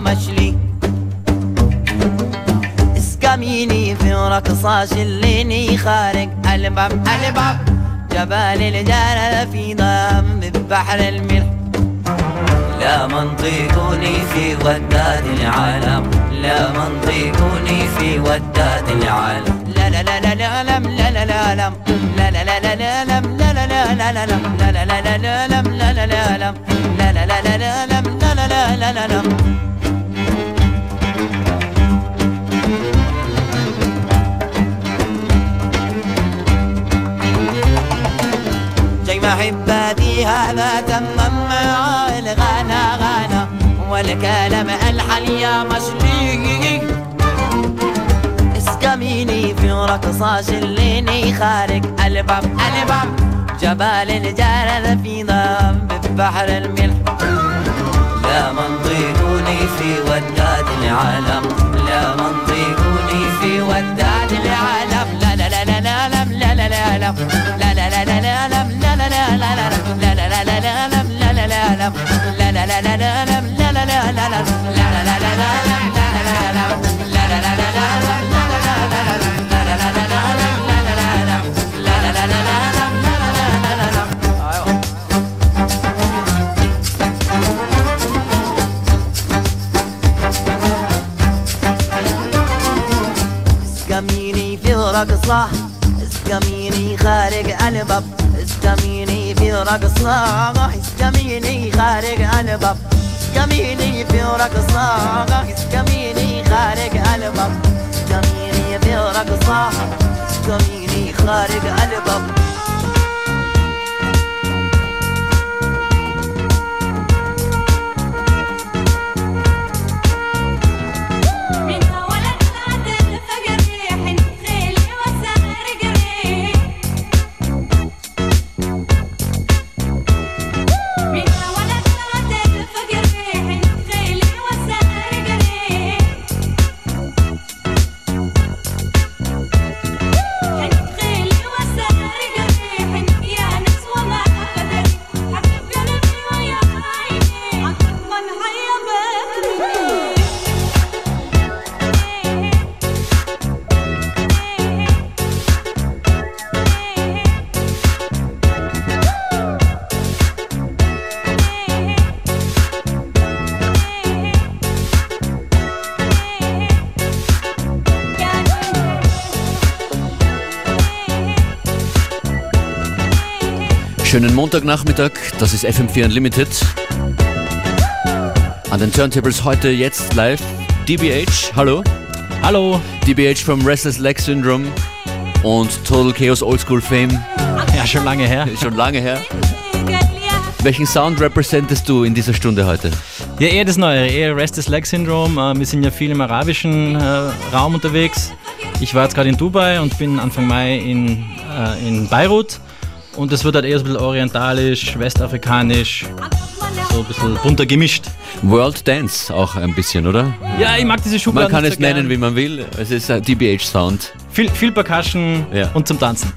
مشلي اسكميني في رقصة شليني خارج الباب الباب جبال الجلال في ضم بحر الملح لا منطقني في وداد العالم لا منطقني في وداد العالم لا لا لا لا لا لم لا لا لا لم لا لا لا لا لا لم لا لا لا لا لا لم لا لا لا لا لا لم لا لا لا لم لا لا لا لا لا لم لا لا لا لا لا لم هذا تمم الغنى غنى والكلام الحل يا مشلي اسقميني في رقصة شليني خارج الباب الباب جبال الجلال في ضم بحر الملح لا منطقني في وداد العالم لا منطقني في وداد العالم لا لا لا لا لا لا لا لا لا لا لا لا لا لا لا لا لا لا لا لا لا لا لا لا لا لا لا لا اسقميني في رقصة اسقميني خارج الباب. جميني في رقصة جميني خارج الباب. جميني في رقصة جميني خارج الباب. جميني في رقصة جميني خارج الباب. Schönen Montagnachmittag, das ist FM4 Unlimited. An den Turntables heute jetzt live DBH, hallo. Hallo. DBH vom Restless Leg Syndrome und Total Chaos Oldschool Fame, Ja, schon lange her. schon lange her. Welchen Sound representest du in dieser Stunde heute? Ja, eher das Neue, eher Restless Leg Syndrome. Äh, Wir sind ja viel im arabischen äh, Raum unterwegs. Ich war jetzt gerade in Dubai und bin Anfang Mai in, äh, in Beirut. Und es wird halt eher so ein bisschen orientalisch, westafrikanisch, so ein bisschen bunter gemischt. World Dance auch ein bisschen, oder? Ja, ich mag diese Schublade. Man kann es so nennen, wie man will. Es ist ein DBH Sound. Viel, viel Percussion Ja. und zum Tanzen.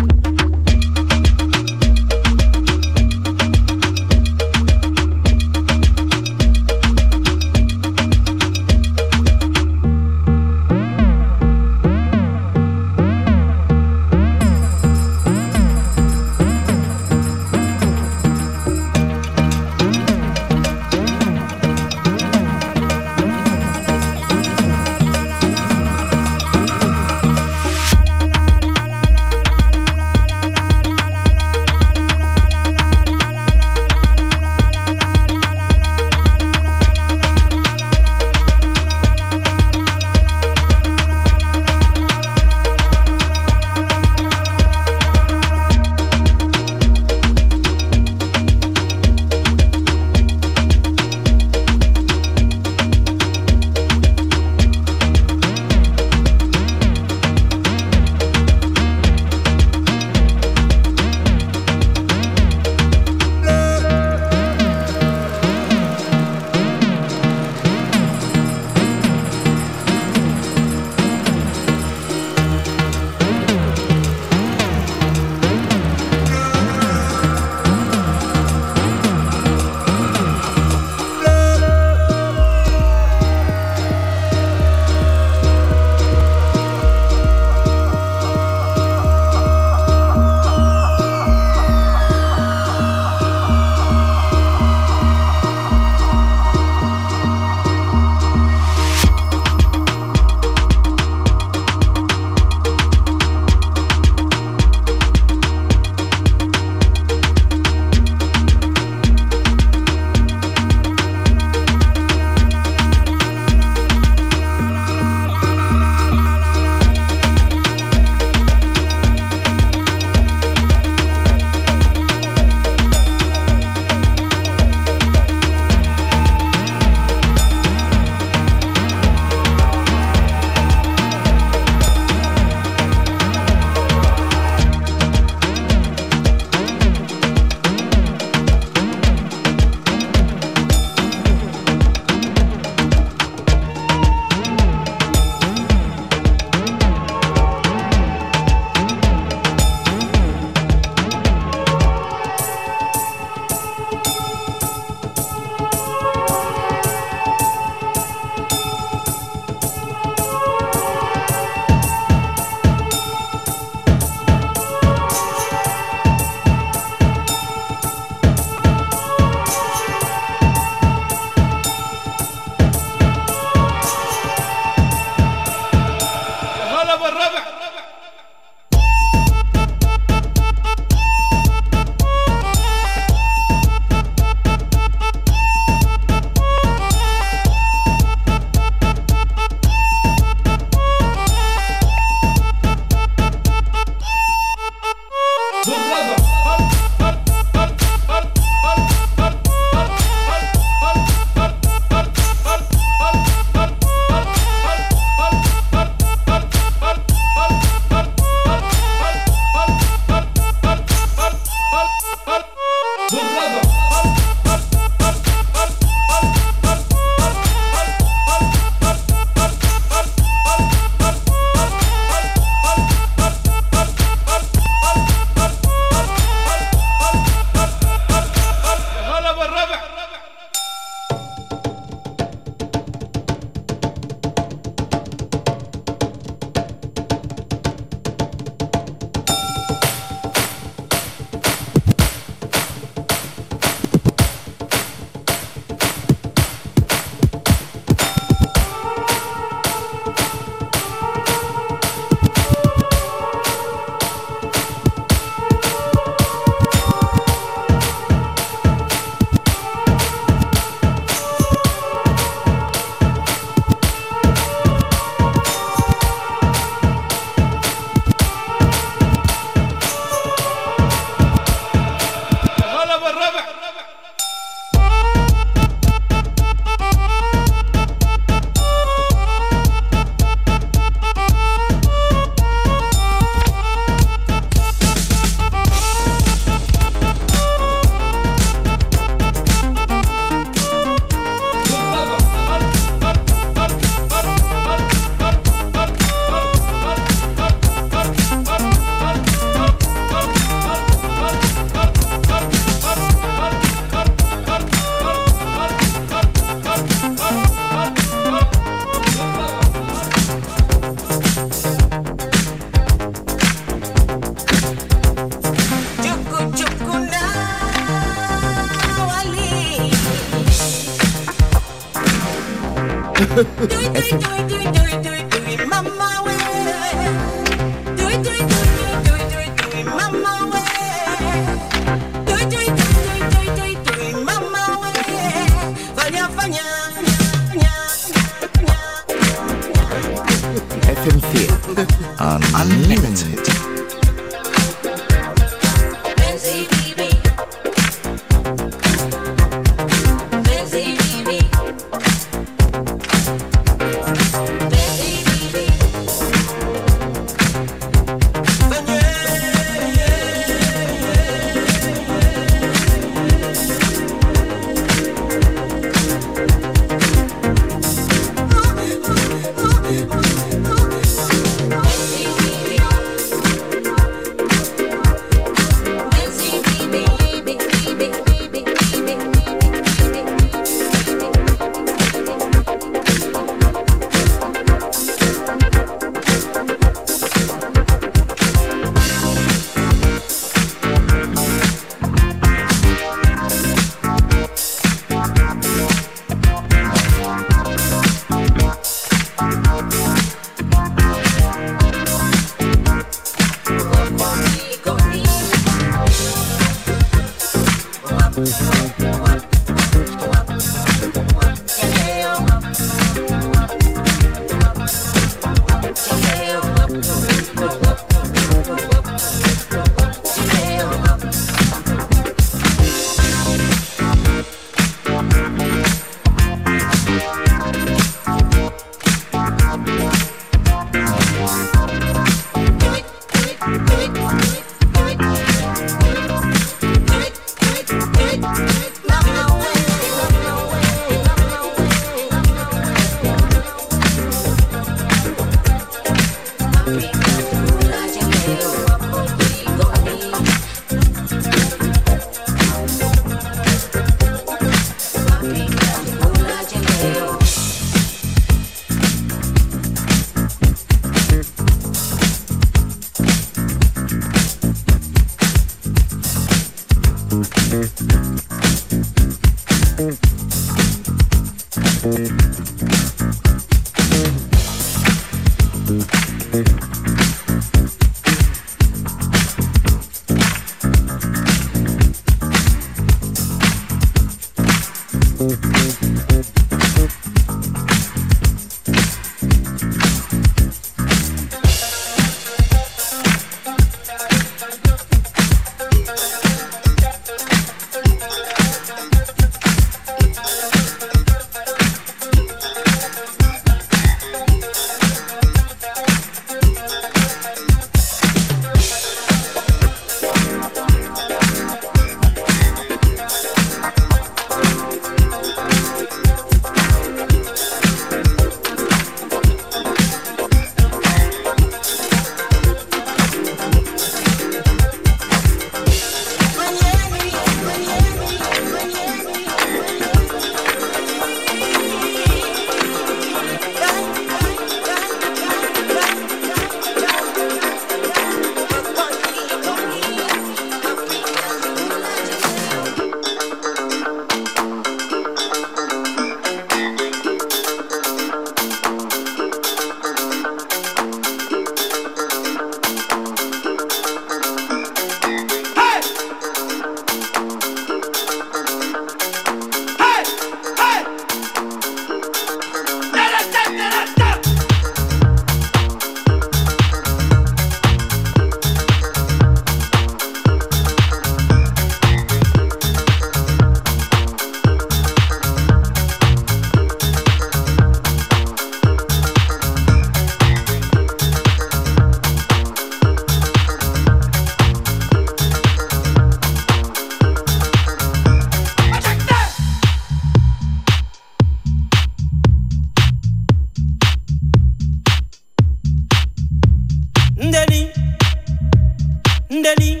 Daddy,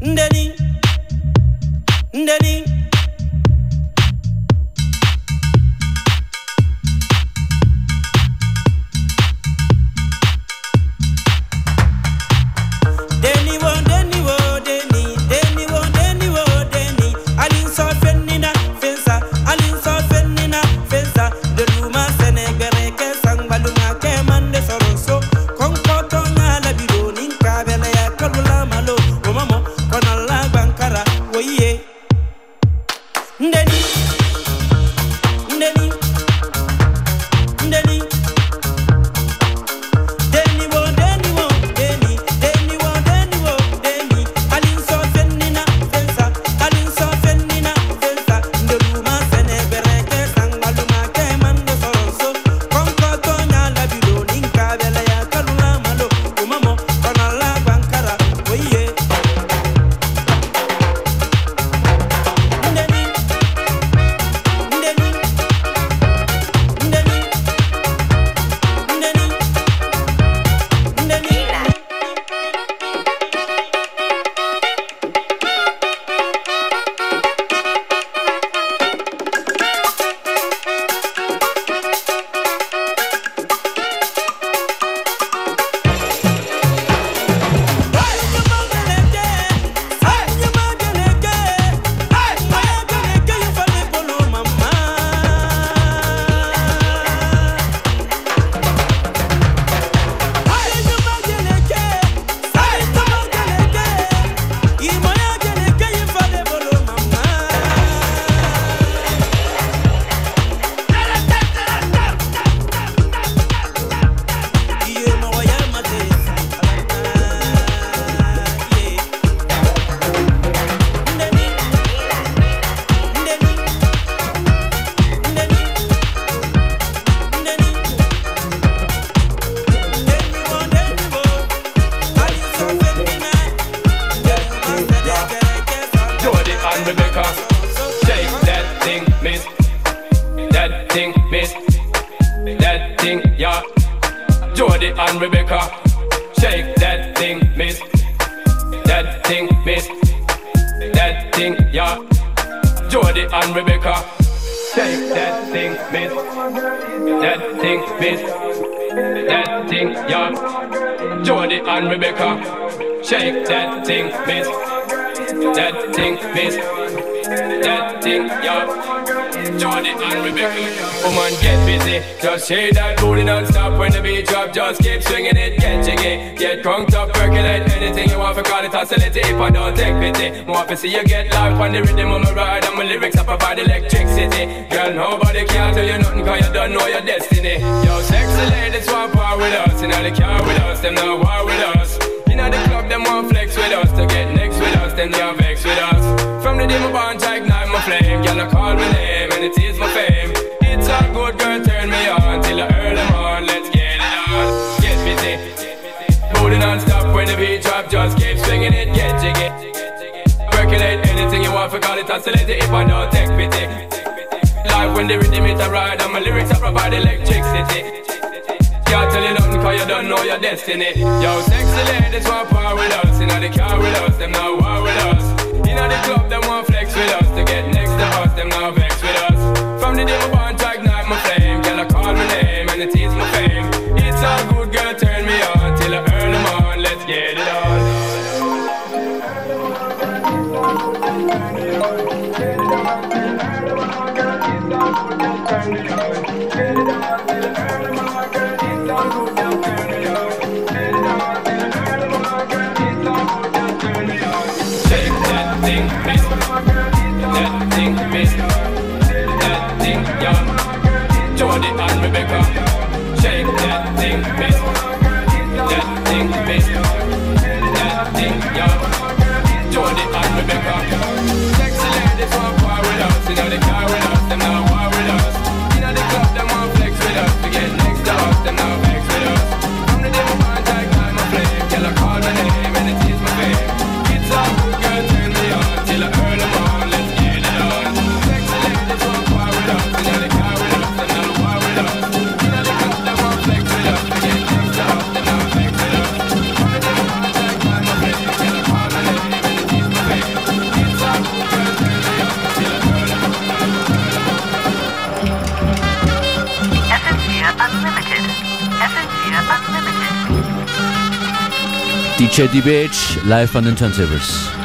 Daddy, Ndeli. See you get life on the rhythm of my ride And my lyrics up about electricity. Girl, nobody can tell you nothing Cause you don't know your destiny. Yo, sexy ladies want part with us And all the care with us, them not it and if I know take pity. Life when the rhythm it a ride and my lyrics I provide electricity. Can't tell you nothing cause you don't know your destiny. Yo, sexy ladies want power with us. Inna the car with us, them now war with us. Inna the club, them want flex with us. To get next to us, them now vex with us. From the day we born DJ DBH live on den Turntables.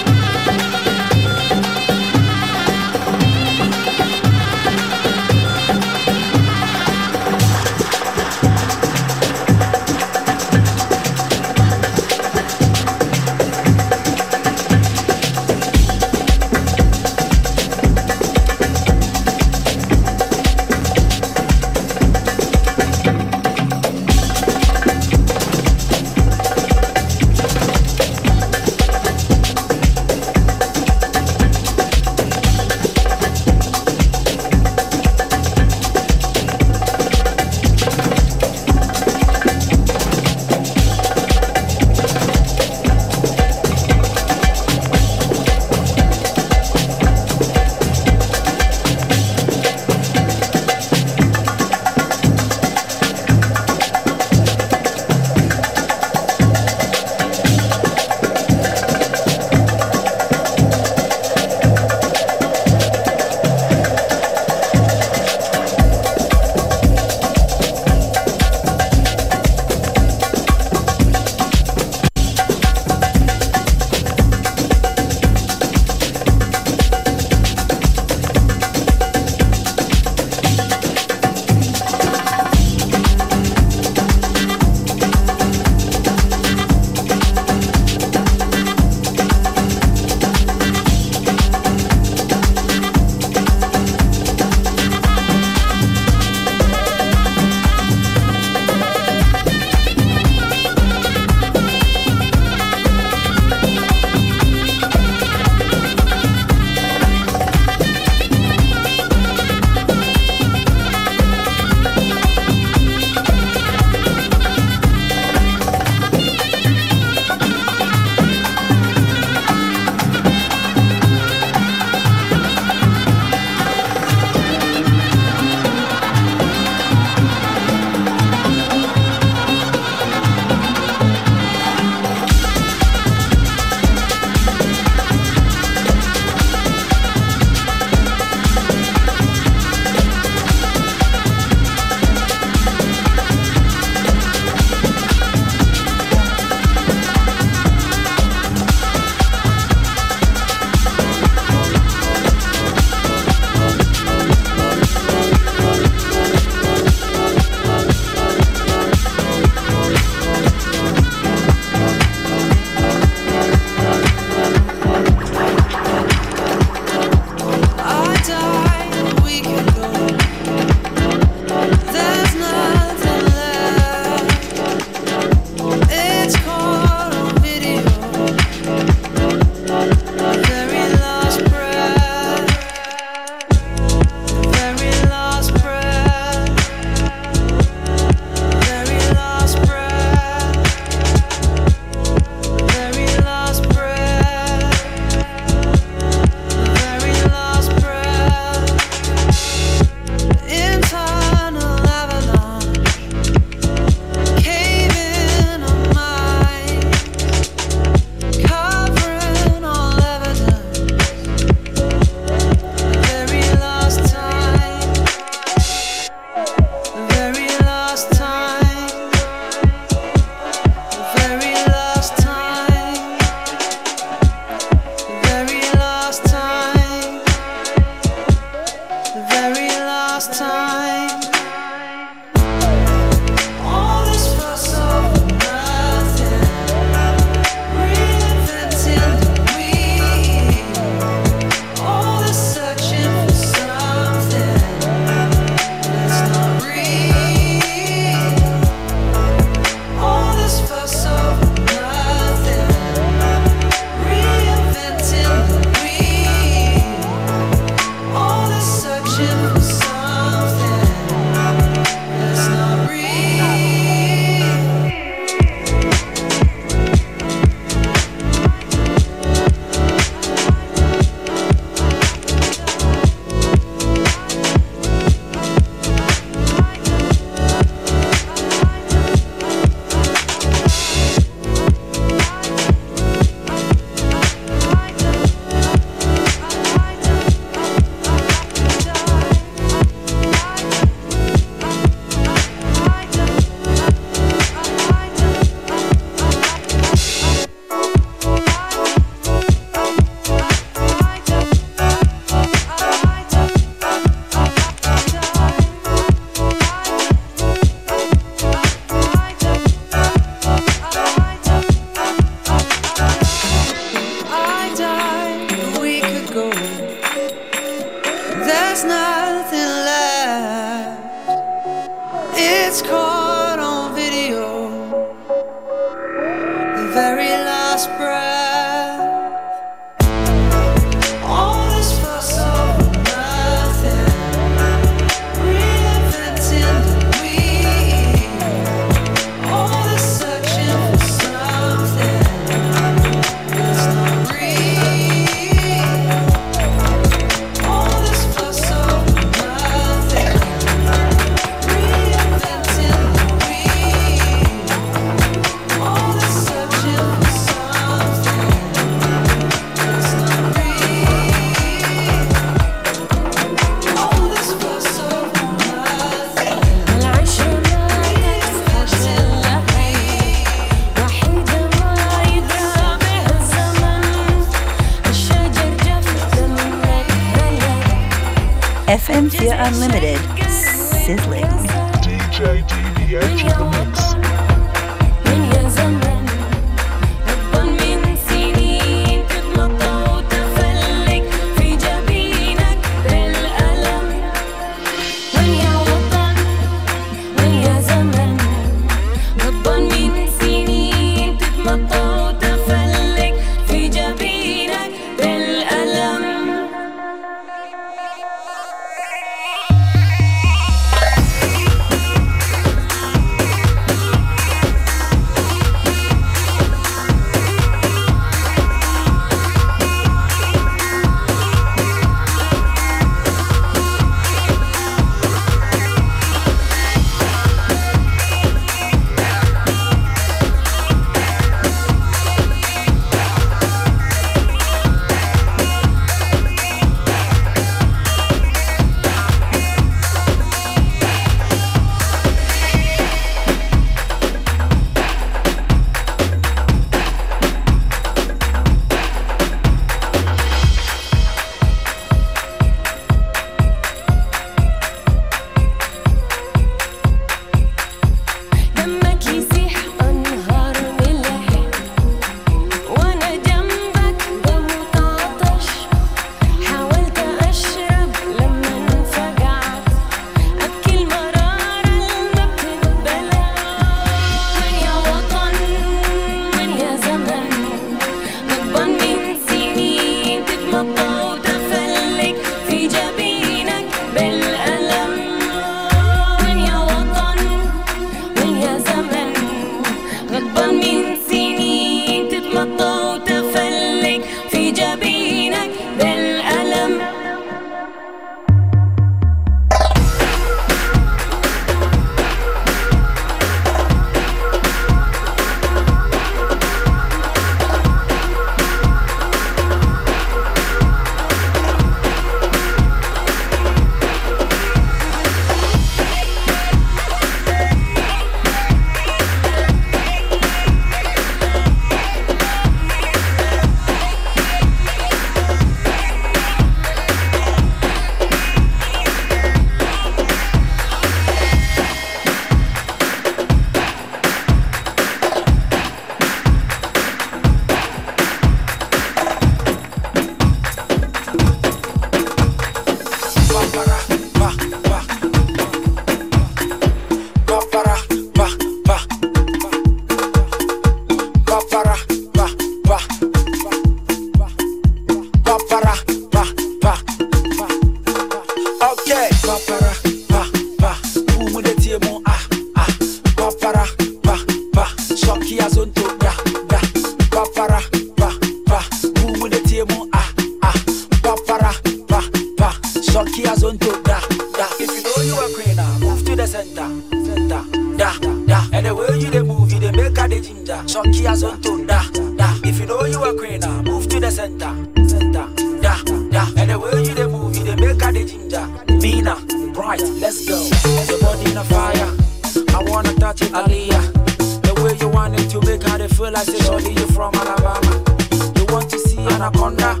anaconda.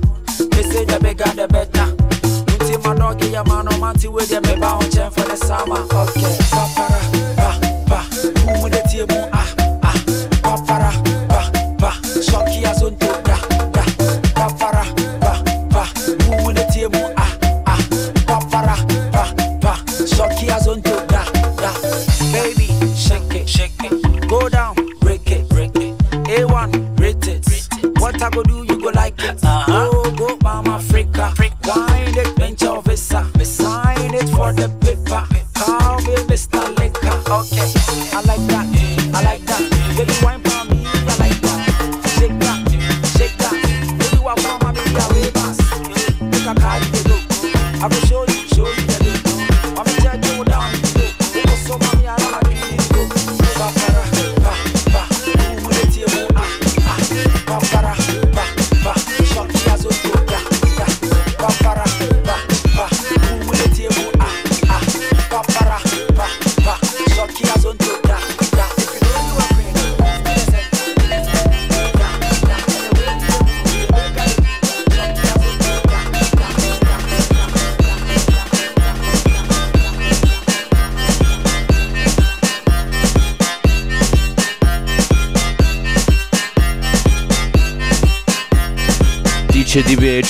They say the bigger the better. Nti my dog, yeah, man, I'm anti with them. Maybe for the summer. Okay, papara, pa, pa, who would the team? Ah.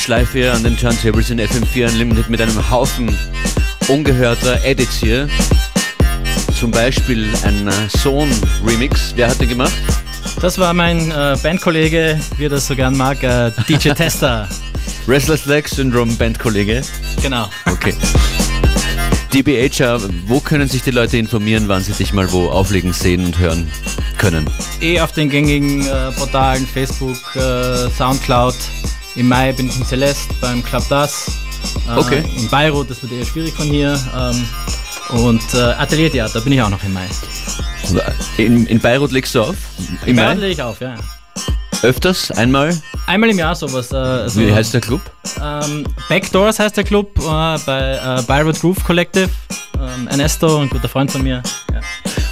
Live hier an den Turntables in FM4 Unlimited mit einem Haufen ungehörter Edits hier. Zum Beispiel ein äh, Sohn-Remix. Wer hat den gemacht? Das war mein äh, Bandkollege, wie er das so gern mag, äh, DJ Tester. Restless Leg Syndrome Bandkollege. Genau. Okay. DBH, äh, wo können sich die Leute informieren, wann sie dich mal wo auflegen, sehen und hören können? Eh auf den gängigen äh, Portalen, Facebook, äh, Soundcloud. Im Mai bin ich in Celeste beim Club Das. Äh, Okay. In Beirut, das wird eher schwierig von hier. Ähm, und äh, Ateliertheater bin ich auch noch im Mai. In, in Beirut legst du auf? Im Beirut Mai? lege ich auf, ja. Öfters? Einmal? Einmal im Jahr sowas. Äh, also, Wie heißt der Club? Ähm, Backdoors heißt der Club äh, bei äh, Beirut Groove Collective. Ähm, Ernesto, ein guter Freund von mir. Ja.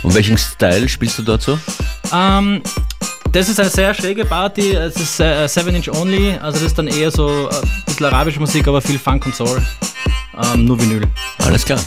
Und welchen Style spielst du dort so? Ähm, das ist eine sehr schräge Party. Es ist 7 Inch Only. Also das ist dann eher so äh, ein bisschen arabische Musik, aber viel Funk und Soul. Ähm, nur Vinyl. Alles klar.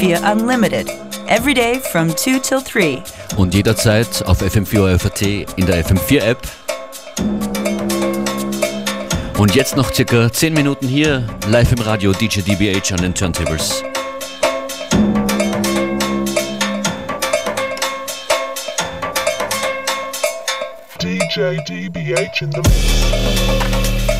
FM4 Unlimited. Every day from 2 till 3. Und jederzeit auf FM4 FAT in der FM4 App. Und jetzt noch circa 10 Minuten hier live im Radio DJ DBH an den Turntables. DJ DBH in the mix.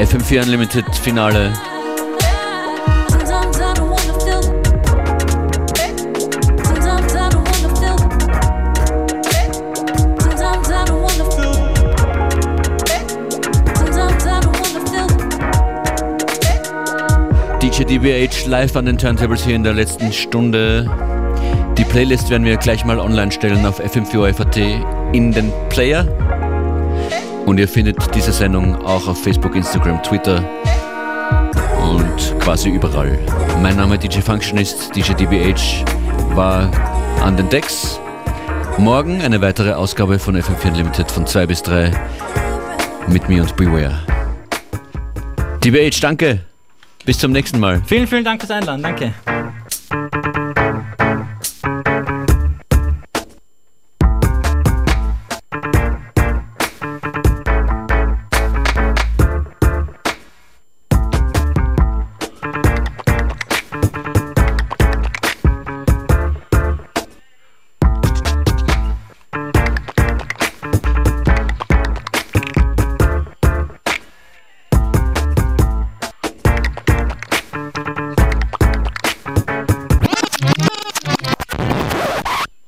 FM4 Unlimited Finale. DJ DBH live an den Turntables hier in der letzten Stunde. Die Playlist werden wir gleich mal online stellen auf fm 4 in den Player. Und ihr findet diese Sendung auch auf Facebook, Instagram, Twitter und quasi überall. Mein Name ist DJ Functionist, DJ DBH war an den Decks. Morgen eine weitere Ausgabe von FM4 Unlimited von 2 bis 3 mit mir und Beware. DBH, danke. Bis zum nächsten Mal. Vielen, vielen Dank fürs Einladen. Danke.